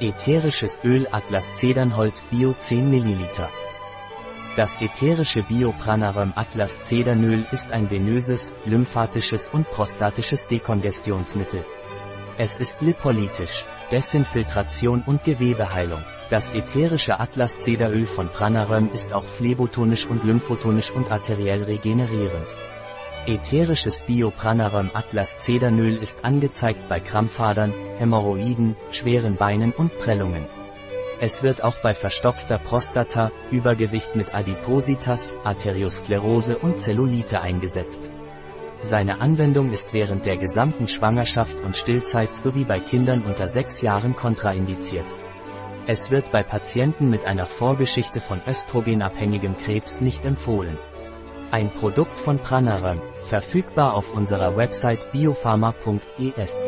Ätherisches Öl Atlas Zedernholz Bio 10 ml. Das ätherische Bio-Pranarum Atlas Zedernöl ist ein venöses, lymphatisches und prostatisches Dekongestionsmittel. Es ist lipolytisch, Desinfiltration und Gewebeheilung. Das ätherische Atlas Zederöl von Pranarum ist auch phlebotonisch und lymphotonisch und arteriell regenerierend. Ätherisches Biopranarum Atlas Zedernöl ist angezeigt bei Krampfadern, Hämorrhoiden, schweren Beinen und Prellungen. Es wird auch bei verstopfter Prostata, Übergewicht mit Adipositas, Arteriosklerose und Zellulite eingesetzt. Seine Anwendung ist während der gesamten Schwangerschaft und Stillzeit sowie bei Kindern unter 6 Jahren kontraindiziert. Es wird bei Patienten mit einer Vorgeschichte von östrogenabhängigem Krebs nicht empfohlen. Ein Produkt von Pranarum, verfügbar auf unserer Website biopharma.es.